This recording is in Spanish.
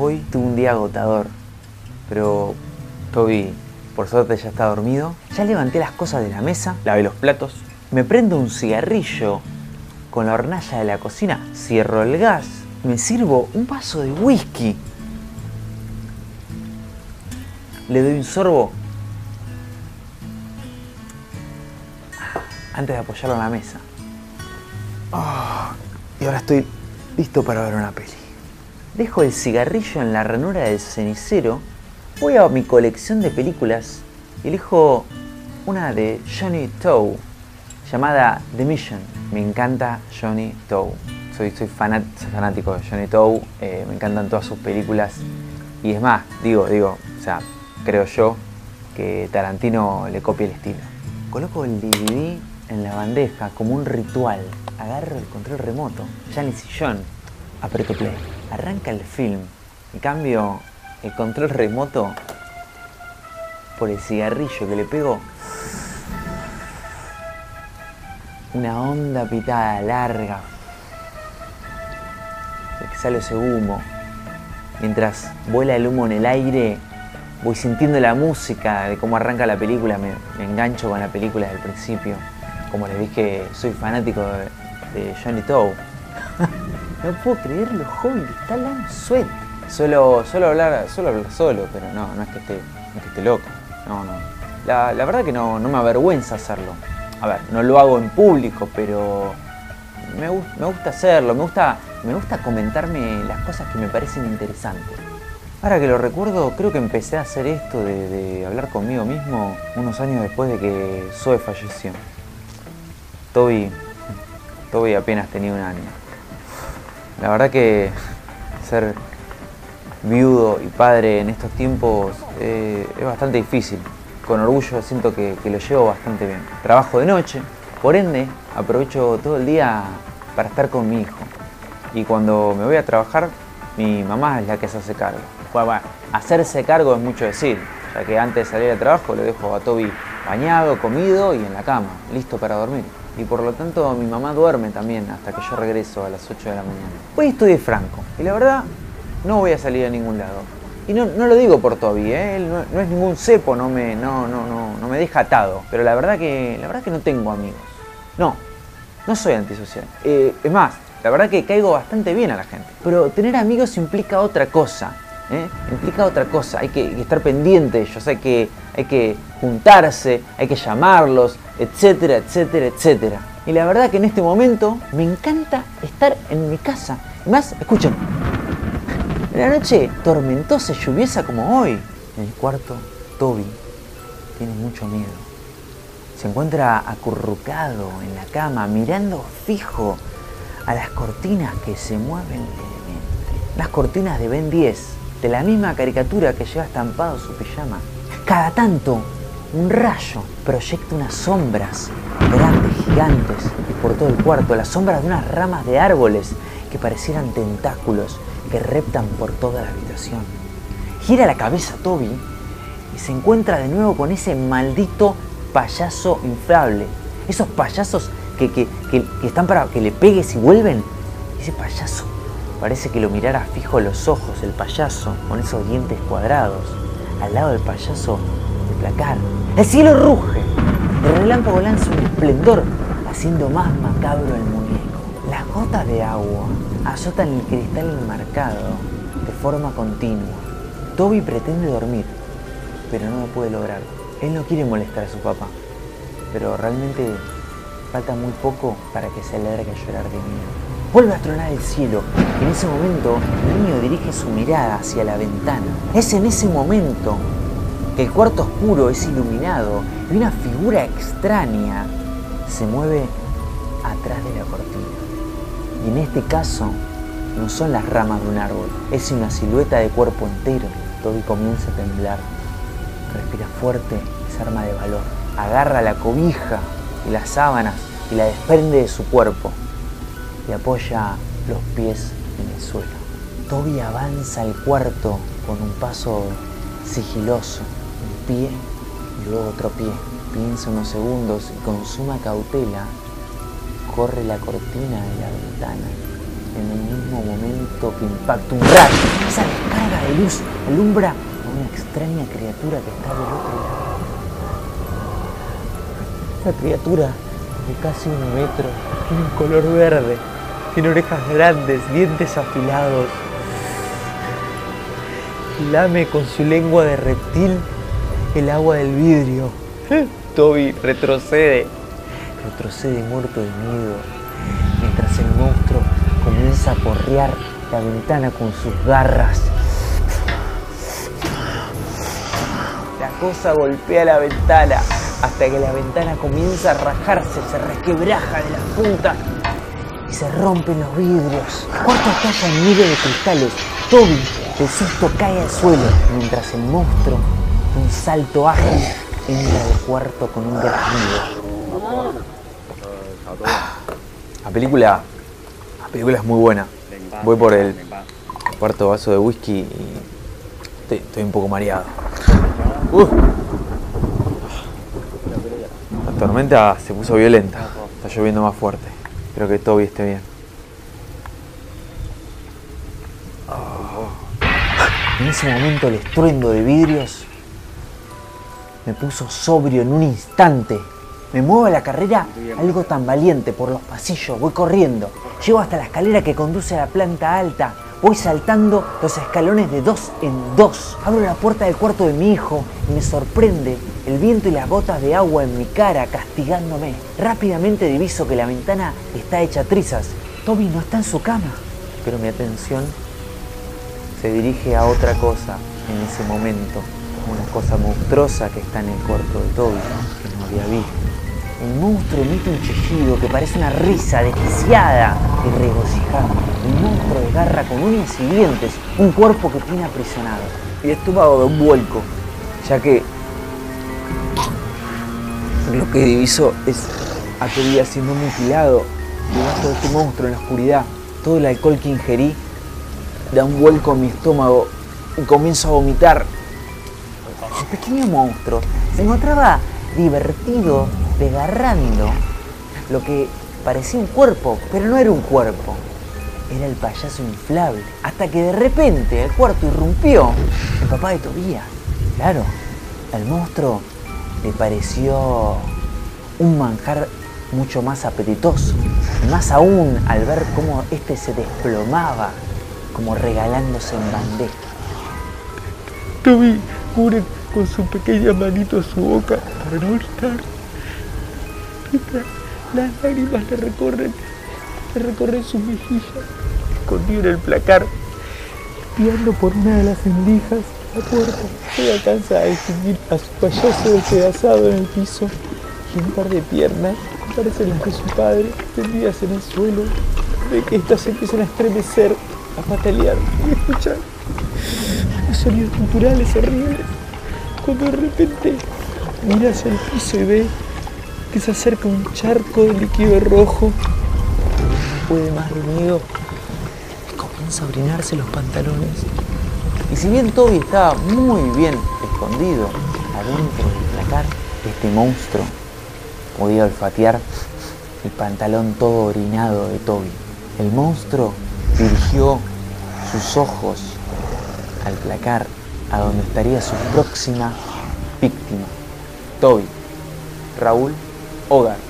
Hoy tuve un día agotador, pero Toby, por suerte, ya está dormido. Ya levanté las cosas de la mesa, lavé los platos, me prendo un cigarrillo con la hornalla de la cocina, cierro el gas, me sirvo un vaso de whisky. Le doy un sorbo antes de apoyarlo en la mesa. Ah, y ahora estoy listo para ver una peli. Dejo el cigarrillo en la ranura del cenicero, voy a mi colección de películas y elijo una de Johnny Toe llamada The Mission. Me encanta Johnny Toe. Soy, soy, fanático de Johnny Toe, eh, me encantan todas sus películas y es más, digo, digo, o sea, creo yo que Tarantino le copia el estilo. Coloco el DVD en la bandeja como un ritual. Agarro el control remoto, ya en el aprieto play. Arranca el film y cambio el control remoto por el cigarrillo que le pego. Una onda pitada larga. sale ese humo. Mientras vuela el humo en el aire, voy sintiendo la música de cómo arranca la película, me, engancho con la película desde el principio como les dije, soy fanático de, Johnny Toe. no puedo creer lo joven que está Alan Sweat. Suelo, hablar, solo hablar solo, pero no, no es que esté, no esté loco. No, no. La, verdad que no, me avergüenza hacerlo. A ver, no lo hago en público, pero me, gusta hacerlo, me gusta, me gusta comentarme las cosas que me parecen interesantes. Ahora que lo recuerdo, creo que empecé a hacer esto de, de hablar conmigo mismo unos años después de que Zoe falleció. Toby, Toby apenas tenía un año. La verdad que ser viudo y padre en estos tiempos eh, es bastante difícil. Con orgullo siento que, lo llevo bastante bien. Trabajo de noche, por ende aprovecho todo el día para estar con mi hijo. Y cuando me voy a trabajar, mi mamá es la que se hace cargo. Bueno, hacerse cargo es mucho decir, ya que antes de salir al trabajo lo dejo a Toby bañado, comido y en la cama, listo para dormir y por lo tanto mi mamá duerme también hasta que yo regreso a las 8 de la mañana. Hoy de franco y la verdad no voy a salir a ningún lado. Y no, lo digo por Toby, ¿eh? él no, es ningún cepo, no me, no, no, no, no me deja atado. Pero la verdad, que, la verdad que no tengo amigos. No, no soy antisocial. Eh, es más, la verdad que caigo bastante bien a la gente. Pero tener amigos implica otra cosa. ¿Eh? Implica otra cosa. Hay que, estar pendiente de ellos, hay que, hay que juntarse, hay que llamarlos, etcétera, etcétera, etcétera. Y la verdad que en este momento me encanta estar en mi casa. más, escuchen, en la noche tormentosa y lluviosa como hoy, en el cuarto, Toby tiene mucho miedo. Se encuentra acurrucado en la cama, mirando fijo a las cortinas que se mueven levemente. Las cortinas de Ben 10, de la misma caricatura que lleva estampado su pijama. Cada tanto un rayo proyecta unas sombras grandes, gigantes, por todo el cuarto, las sombras de unas ramas de árboles que parecieran tentáculos que reptan por toda la habitación. Gira la cabeza Toby y se encuentra de nuevo con ese maldito payaso inflable. Esos payasos que, que están para que le pegues y vuelven. Ese payaso parece que lo mirara fijo los ojos, el payaso, con esos dientes cuadrados. Al lado del payaso placar. El cielo ruge, el relámpago lanza un esplendor, haciendo más macabro el muñeco. Las gotas de agua azotan el cristal enmarcado de forma continua. Toby pretende dormir, pero no lo puede lograr. Él no quiere molestar a su papá, pero realmente falta muy poco para que se largue a llorar de miedo. Vuelve a tronar el cielo. En ese momento, el niño dirige su mirada hacia la ventana. Es en ese momento el cuarto oscuro es iluminado y una figura extraña se mueve atrás de la cortina. Y en este caso no son las ramas de un árbol, es una silueta de cuerpo entero. Toby comienza a temblar, respira fuerte se arma de valor. Agarra la cobija y las sábanas y la desprende de su cuerpo y apoya los pies en el suelo. Toby avanza al cuarto con un paso sigiloso pie y luego otro pie. Piensa unos segundos y con suma cautela corre la cortina de la ventana. en el mismo momento que impacta un rayo. Esa descarga de luz alumbra a una extraña criatura que está del otro lado. Una criatura de casi un metro, tiene un color verde, tiene orejas grandes, dientes afilados. Lame con su lengua de reptil el agua del vidrio. Toby retrocede, retrocede muerto de miedo, mientras el monstruo comienza a porrear la ventana con sus garras. La cosa golpea la ventana hasta que la ventana comienza a rajarse, se resquebraja de las puntas y se rompen los vidrios. Cuarto estalla en miles de cristales. Toby, de susto, cae al suelo, mientras el monstruo, un salto ágil, entra al cuarto con un graznido. La película, la película es muy buena. Voy por el cuarto vaso de whisky y estoy, estoy un poco mareado. Uh. La tormenta se puso violenta. Está lloviendo más fuerte. Espero que Toby esté bien. En ese momento el estruendo de vidrios me puso sobrio en un instante. Me muevo a la carrera algo tan valiente por los pasillos, voy corriendo. Llego hasta la escalera que conduce a la planta alta. Voy saltando los escalones de dos en dos. Abro la puerta del cuarto de mi hijo y me sorprende el viento y las gotas de agua en mi cara castigándome. Rápidamente diviso que la ventana está hecha trizas. Toby no está en su cama. Pero mi atención se dirige a otra cosa en ese momento. Una cosa monstruosa que está en el cuarto de Toby, que no había visto. El monstruo emite un chillido que parece una risa desquiciada y regocijada. El monstruo desgarra con uñas y dientes un cuerpo que tiene aprisionado. Y estómago de un vuelco, ya que lo que diviso es a Toby siendo mutilado debajo de este monstruo en la oscuridad. Todo el alcohol que ingerí da un vuelco en mi estómago y comienzo a vomitar. El pequeño monstruo se encontraba divertido desgarrando lo que parecía un cuerpo, pero no era un cuerpo. Era el payaso inflable. Hasta que de repente el cuarto irrumpió el papá de Tobías. Claro, al monstruo le pareció un manjar mucho más apetitoso. Más aún al ver cómo este se desplomaba, como regalándose en bandeja. Toby cubre con su pequeña manito su boca para no gritar. Las lágrimas le recorren, le recorren sus mejillas, escondido en el placar, espiando por una de las endijas la puerta. Se alcanza a distinguir a su payaso despedazado en el piso y un par de piernas, que parecen las de su padre, tendidas en el suelo. Ve que estas empiezan a estremecer, a patalear y escuchar los sonidos culturales horribles. Cuando de repente mira hacia el piso y ve que se acerca un charco de líquido rojo. No puede más de miedo comienza a orinarse los pantalones. Y si bien Toby estaba muy bien escondido adentro del placar, este monstruo podía olfatear el pantalón todo orinado de Toby. El monstruo dirigió sus ojos al placar a donde estaría su próxima víctima, Toby, Raúl Hogar.